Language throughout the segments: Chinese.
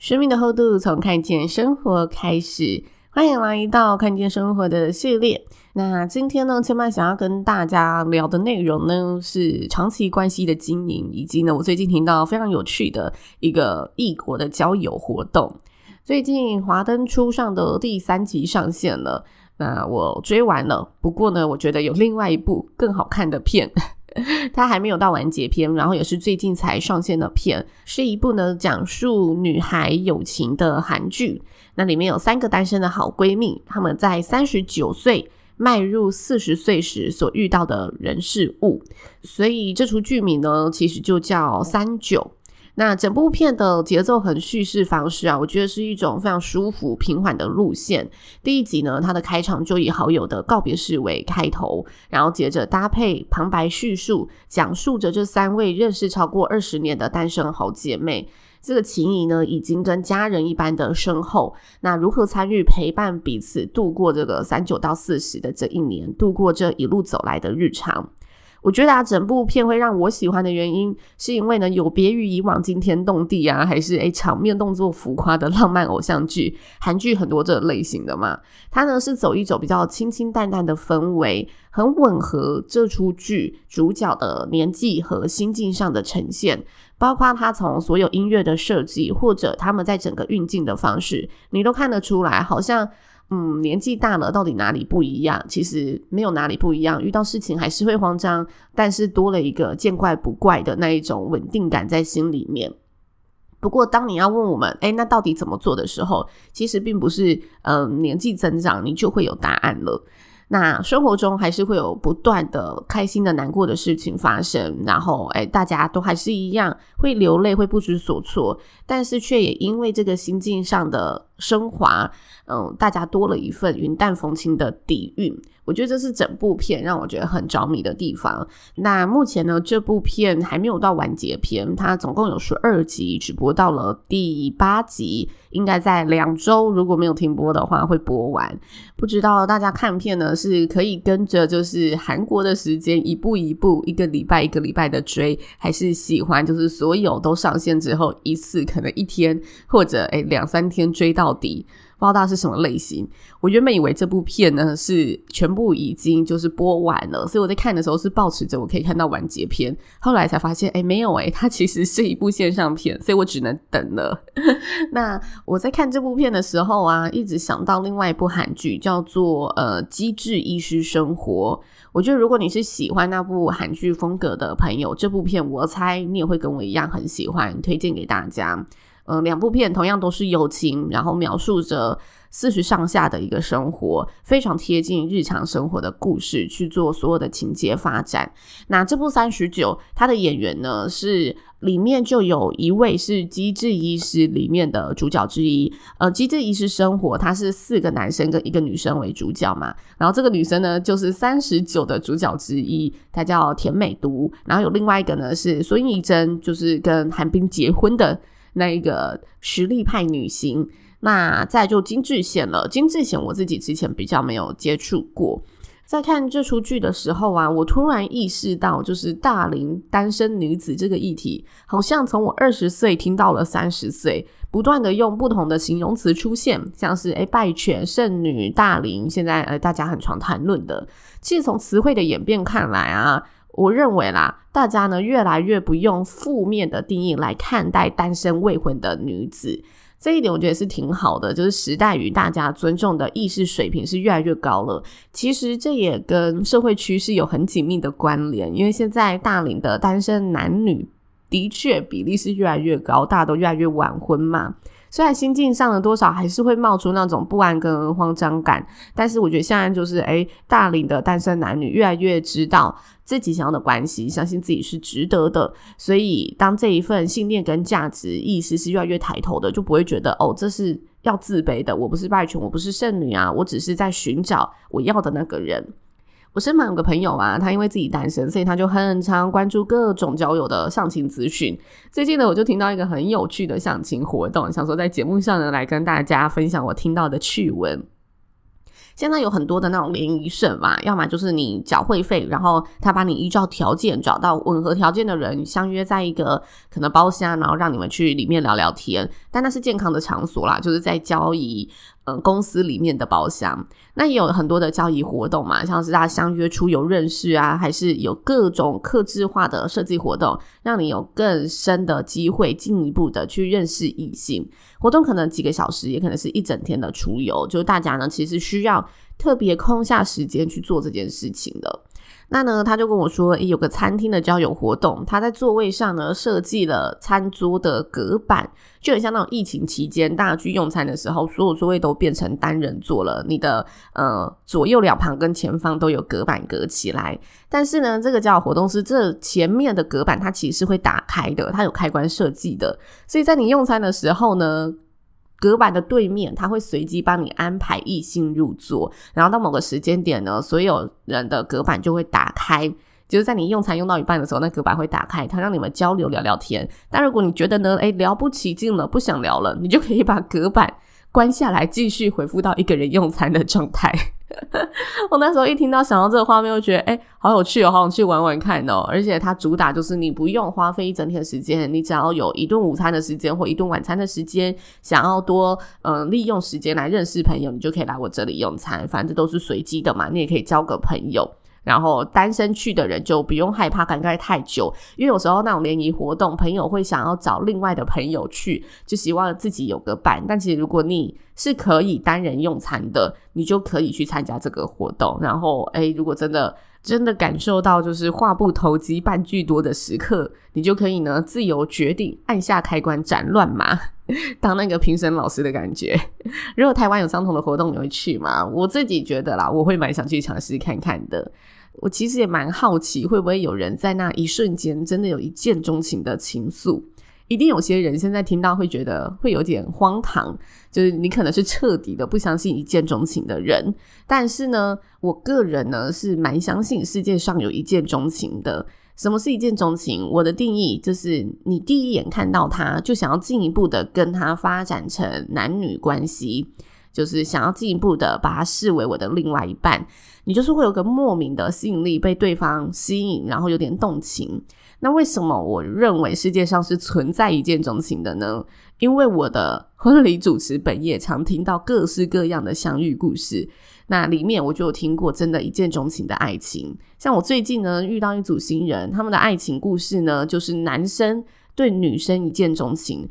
生命的厚度，从看见生活开始。欢迎来到看见生活的系列。那今天呢，千嫚想要跟大家聊的内容呢，是长期关系的经营，以及呢，我最近听到非常有趣的一个异国的交友活动。最近华灯初上的第三集上线了，那我追完了。不过呢，我觉得有另外一部更好看的片。它还没有到完结篇，然后也是最近才上线的片，是一部呢讲述女孩友情的韩剧。那里面有三个单身的好闺蜜，她们在三十九岁迈入四十岁时所遇到的人事物，所以这出剧名呢其实就叫三九。那整部片的节奏和叙事方式啊，我觉得是一种非常舒服、平缓的路线。第一集呢，它的开场就以好友的告别式为开头，然后接着搭配旁白叙述，讲述着这三位认识超过二十年的单身好姐妹，这个情谊呢，已经跟家人一般的深厚。那如何参与陪伴彼此度过这个三九到四十的这一年，度过这一路走来的日常？我觉得啊，整部片会让我喜欢的原因，是因为呢，有别于以往惊天动地啊，还是诶场面动作浮夸的浪漫偶像剧，韩剧很多这类型的嘛，它呢是走一种比较清清淡淡的氛围，很吻合这出剧主角的年纪和心境上的呈现，包括他从所有音乐的设计，或者他们在整个运镜的方式，你都看得出来，好像。嗯，年纪大了，到底哪里不一样？其实没有哪里不一样，遇到事情还是会慌张，但是多了一个见怪不怪的那一种稳定感在心里面。不过，当你要问我们，诶，那到底怎么做的时候，其实并不是，嗯，年纪增长你就会有答案了。那生活中还是会有不断的开心的、难过的事情发生，然后哎，大家都还是一样会流泪、会不知所措，但是却也因为这个心境上的升华，嗯，大家多了一份云淡风轻的底蕴。我觉得这是整部片让我觉得很着迷的地方。那目前呢，这部片还没有到完结篇，它总共有十二集，只播到了第八集，应该在两周，如果没有停播的话会播完。不知道大家看片呢，是可以跟着就是韩国的时间一步一步，一个礼拜一个礼拜的追，还是喜欢就是所有都上线之后一次可能一天或者诶两三天追到底。不知道是什么类型。我原本以为这部片呢是全部已经就是播完了，所以我在看的时候是抱持着我可以看到完结篇。后来才发现，哎，没有哎，它其实是一部线上片，所以我只能等了。那我在看这部片的时候啊，一直想到另外一部韩剧，叫做呃《机智医师生活》。我觉得如果你是喜欢那部韩剧风格的朋友，这部片我猜你也会跟我一样很喜欢，推荐给大家。嗯，两部片同样都是友情，然后描述着四十上下的一个生活，非常贴近日常生活的故事去做所有的情节发展。那这部三十九，它的演员呢是里面就有一位是《机智医师》里面的主角之一。呃，《机智医师生活》它是四个男生跟一个女生为主角嘛，然后这个女生呢就是三十九的主角之一，她叫田美都。然后有另外一个呢是孙艺珍，就是跟韩冰结婚的。那一个实力派女星，那再就金智贤了。金智贤我自己之前比较没有接触过，在看这出剧的时候啊，我突然意识到，就是大龄单身女子这个议题，好像从我二十岁听到了三十岁，不断的用不同的形容词出现，像是诶败犬、剩女、大龄，现在呃大家很常谈论的。其实从词汇的演变看来啊。我认为啦，大家呢越来越不用负面的定义来看待单身未婚的女子，这一点我觉得是挺好的。就是时代与大家尊重的意识水平是越来越高了。其实这也跟社会趋势有很紧密的关联，因为现在大龄的单身男女的确比例是越来越高，大家都越来越晚婚嘛。虽然心境上的多少还是会冒出那种不安跟慌张感，但是我觉得现在就是诶，大龄的单身男女越来越知道自己想要的关系，相信自己是值得的。所以当这一份信念跟价值意识是越来越抬头的，就不会觉得哦，这是要自卑的。我不是败犬，我不是剩女啊，我只是在寻找我要的那个人。我身旁有个朋友啊，他因为自己单身，所以他就很常关注各种交友的相亲资讯。最近呢，我就听到一个很有趣的相亲活动，想说在节目上呢来跟大家分享我听到的趣闻。现在有很多的那种联谊社嘛，要么就是你缴会费，然后他把你依照条件找到吻合条件的人，相约在一个可能包厢，然后让你们去里面聊聊天。但那是健康的场所啦，就是在交易。嗯，公司里面的包厢，那也有很多的交易活动嘛，像是大家相约出游认识啊，还是有各种客制化的设计活动，让你有更深的机会进一步的去认识异性。活动可能几个小时，也可能是一整天的出游，就大家呢其实需要特别空下时间去做这件事情的。那呢，他就跟我说，有个餐厅的交友活动，他在座位上呢设计了餐桌的隔板，就很像那种疫情期间大家去用餐的时候，所有座位都变成单人座了，你的呃左右两旁跟前方都有隔板隔起来。但是呢，这个交友活动是这前面的隔板它其实是会打开的，它有开关设计的，所以在你用餐的时候呢。隔板的对面，他会随机帮你安排异性入座，然后到某个时间点呢，所有人的隔板就会打开，就是在你用餐用到一半的时候，那隔板会打开，它让你们交流聊聊天。但如果你觉得呢，哎，聊不起劲了，不想聊了，你就可以把隔板关下来，继续回复到一个人用餐的状态。我那时候一听到想到这个画面，我觉得诶，好有趣哦，好想去玩玩看哦。而且它主打就是你不用花费一整天的时间，你只要有一顿午餐的时间或一顿晚餐的时间，想要多嗯、利用时间来认识朋友，你就可以来我这里用餐。反正都是随机的嘛，你也可以交个朋友。然后单身去的人就不用害怕尴尬太久，因为有时候那种联谊活动，朋友会想要找另外的朋友去，就希望自己有个伴。但其实如果你是可以单人用餐的，你就可以去参加这个活动。然后，诶，如果真的真的感受到就是话不投机半句多的时刻，你就可以呢自由决定按下开关斩乱麻，当那个评审老师的感觉。如果台湾有相同的活动，你会去吗？我自己觉得啦，我会蛮想去尝试看看的。我其实也蛮好奇，会不会有人在那一瞬间真的有一见钟情的情愫？一定有些人现在听到会觉得会有点荒唐，就是你可能是彻底的不相信一见钟情的人。但是呢，我个人呢是蛮相信世界上有一见钟情的。什么是一见钟情？我的定义就是你第一眼看到他就想要进一步的跟他发展成男女关系。就是想要进一步的把他视为我的另外一半，你就是会有个莫名的吸引力被对方吸引，然后有点动情。那为什么我认为世界上是存在一见钟情的呢？因为我的婚礼主持本业常听到各式各样的相遇故事，那里面我就有听过真的一见钟情的爱情。像我最近呢遇到一组新人，他们的爱情故事呢就是男生对女生一见钟情。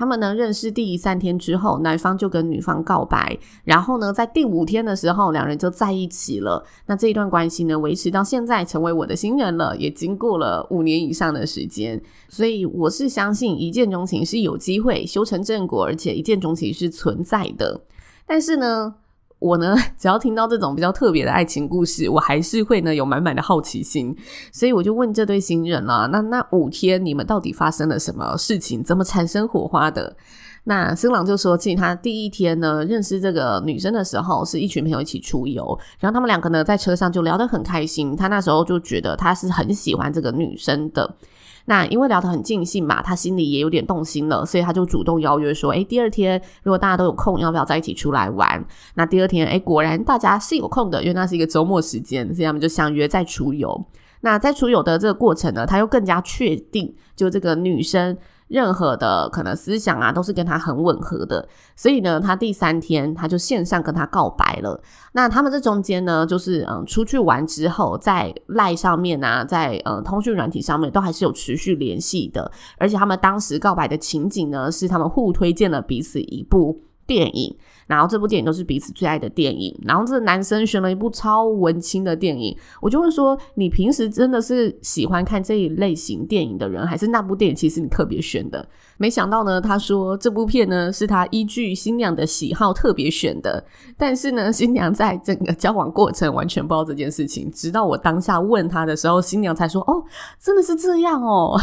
他们呢认识第三天之后，男方就跟女方告白，然后呢，在第五天的时候，两人就在一起了。那这一段关系呢，维持到现在，成为我的新人了，也经过了五年以上的时间。所以我是相信一见钟情是有机会修成正果，而且一见钟情是存在的。但是呢，我呢，只要听到这种比较特别的爱情故事，我还是会呢有满满的好奇心，所以我就问这对新人了：那那五天你们到底发生了什么事情，怎么产生火花的？那新郎就说，其实他第一天呢认识这个女生的时候，是一群朋友一起出游，然后他们两个呢在车上就聊得很开心，他那时候就觉得他是很喜欢这个女生的。那因为聊得很尽兴嘛，他心里也有点动心了，所以他就主动邀约说：“哎，第二天如果大家都有空，要不要在一起出来玩？”那第二天，哎，果然大家是有空的，因为那是一个周末时间，所以他们就相约再出游。那在出游的这个过程呢，他又更加确定，就这个女生。任何的可能思想啊，都是跟他很吻合的，所以呢，他第三天他就线上跟他告白了。那他们这中间呢，就是嗯，出去玩之后，在赖上面啊，在呃通讯软体上面都还是有持续联系的，而且他们当时告白的情景呢，是他们互推荐了彼此一部电影。然后这部电影都是彼此最爱的电影。然后这个男生选了一部超文青的电影，我就问说：你平时真的是喜欢看这一类型电影的人，还是那部电影其实你特别选的？没想到呢，他说这部片呢是他依据新娘的喜好特别选的，但是呢，新娘在整个交往过程完全不知道这件事情，直到我当下问他的时候，新娘才说：“哦，真的是这样哦。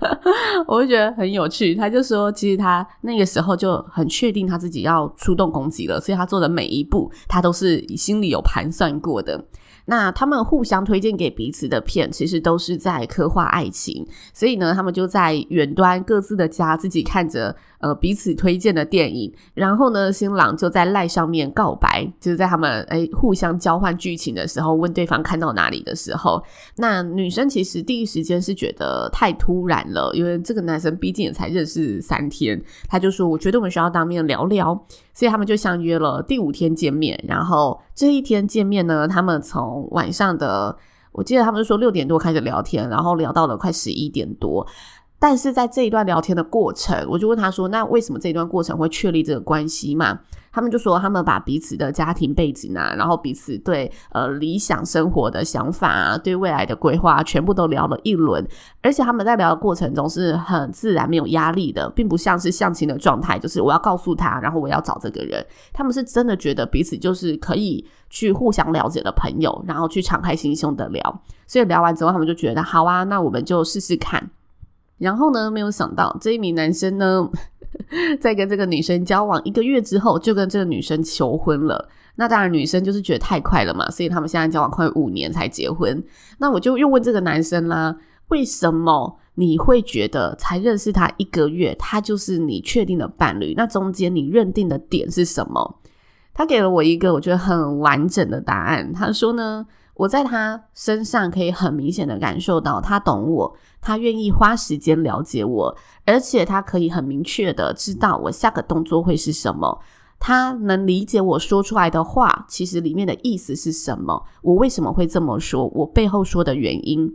”我就觉得很有趣，他就说，其实他那个时候就很确定他自己要出动攻击了，所以他做的每一步，他都是心里有盘算过的。那他们互相推荐给彼此的片，其实都是在刻画爱情，所以呢，他们就在远端各自的家，自己看着呃彼此推荐的电影，然后呢，新郎就在赖上面告白，就是在他们诶互相交换剧情的时候，问对方看到哪里的时候，那女生其实第一时间是觉得太突然了，因为这个男生毕竟也才认识三天，他就说，我觉得我们需要当面聊聊。所以他们就相约了第五天见面，然后这一天见面呢，他们从晚上的，我记得他们说六点多开始聊天，然后聊到了快十一点多。但是在这一段聊天的过程，我就问他说：“那为什么这一段过程会确立这个关系嘛？”他们就说他们把彼此的家庭背景啊，然后彼此对呃理想生活的想法啊，对未来的规划全部都聊了一轮，而且他们在聊的过程中是很自然、没有压力的，并不像是相亲的状态，就是我要告诉他，然后我要找这个人。他们是真的觉得彼此就是可以去互相了解的朋友，然后去敞开心胸的聊。所以聊完之后，他们就觉得好啊，那我们就试试看。然后呢，没有想到这一名男生呢，在跟这个女生交往一个月之后，就跟这个女生求婚了。那当然，女生就是觉得太快了嘛，所以他们现在交往快五年才结婚。那我就又问这个男生啦，为什么你会觉得才认识他一个月，他就是你确定的伴侣？那中间你认定的点是什么？他给了我一个我觉得很完整的答案。他说呢，我在他身上可以很明显的感受到他懂我。他愿意花时间了解我，而且他可以很明确的知道我下个动作会是什么。他能理解我说出来的话，其实里面的意思是什么，我为什么会这么说，我背后说的原因。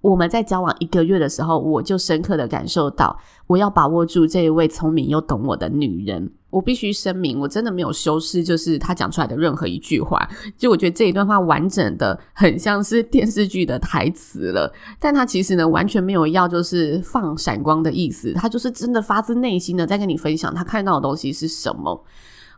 我们在交往一个月的时候，我就深刻的感受到，我要把握住这一位聪明又懂我的女人。我必须声明，我真的没有修饰，就是他讲出来的任何一句话。就我觉得这一段话完整的很像是电视剧的台词了，但他其实呢完全没有要就是放闪光的意思，他就是真的发自内心的在跟你分享他看到的东西是什么。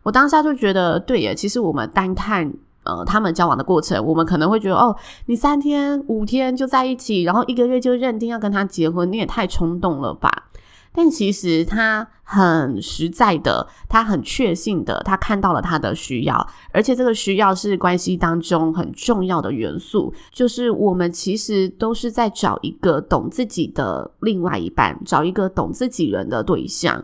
我当下就觉得，对耶，其实我们单看。呃，他们交往的过程，我们可能会觉得，哦，你三天五天就在一起，然后一个月就认定要跟他结婚，你也太冲动了吧？但其实他很实在的，他很确信的，他看到了他的需要，而且这个需要是关系当中很重要的元素，就是我们其实都是在找一个懂自己的另外一半，找一个懂自己人的对象。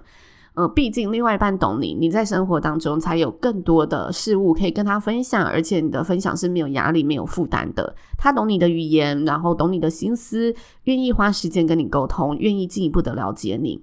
呃，毕竟另外一半懂你，你在生活当中才有更多的事物可以跟他分享，而且你的分享是没有压力、没有负担的。他懂你的语言，然后懂你的心思，愿意花时间跟你沟通，愿意进一步的了解你，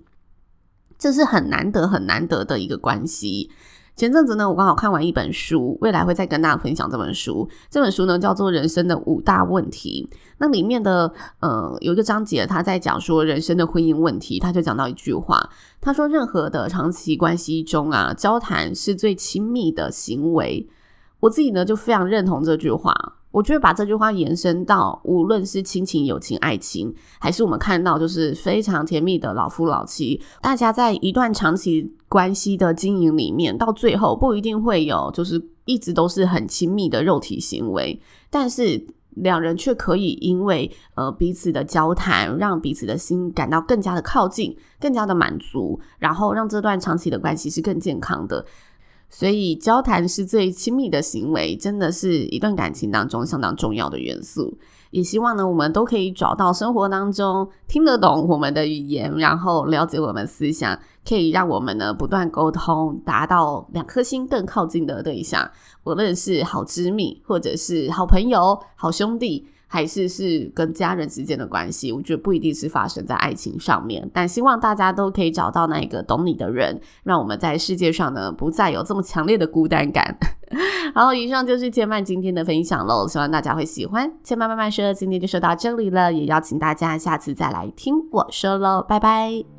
这是很难得、很难得的一个关系。前阵子呢，我刚好看完一本书，未来会再跟大家分享这本书。这本书呢叫做《人生的五大问题》，那里面的呃有一个章节，他在讲说人生的婚姻问题，他就讲到一句话，他说任何的长期关系中啊，交谈是最亲密的行为。我自己呢就非常认同这句话。我觉得把这句话延伸到，无论是亲情、友情、爱情，还是我们看到就是非常甜蜜的老夫老妻，大家在一段长期关系的经营里面，到最后不一定会有就是一直都是很亲密的肉体行为，但是两人却可以因为呃彼此的交谈，让彼此的心感到更加的靠近，更加的满足，然后让这段长期的关系是更健康的。所以，交谈是最亲密的行为，真的是一段感情当中相当重要的元素。也希望呢，我们都可以找到生活当中听得懂我们的语言，然后了解我们思想，可以让我们呢不断沟通，达到两颗心更靠近的对象，无论是好闺蜜，或者是好朋友、好兄弟。还是是跟家人之间的关系，我觉得不一定是发生在爱情上面，但希望大家都可以找到那个懂你的人，让我们在世界上呢不再有这么强烈的孤单感。好，以上就是千曼今天的分享喽，希望大家会喜欢。千曼慢慢说，今天就说到这里了，也邀请大家下次再来听我说喽，拜拜。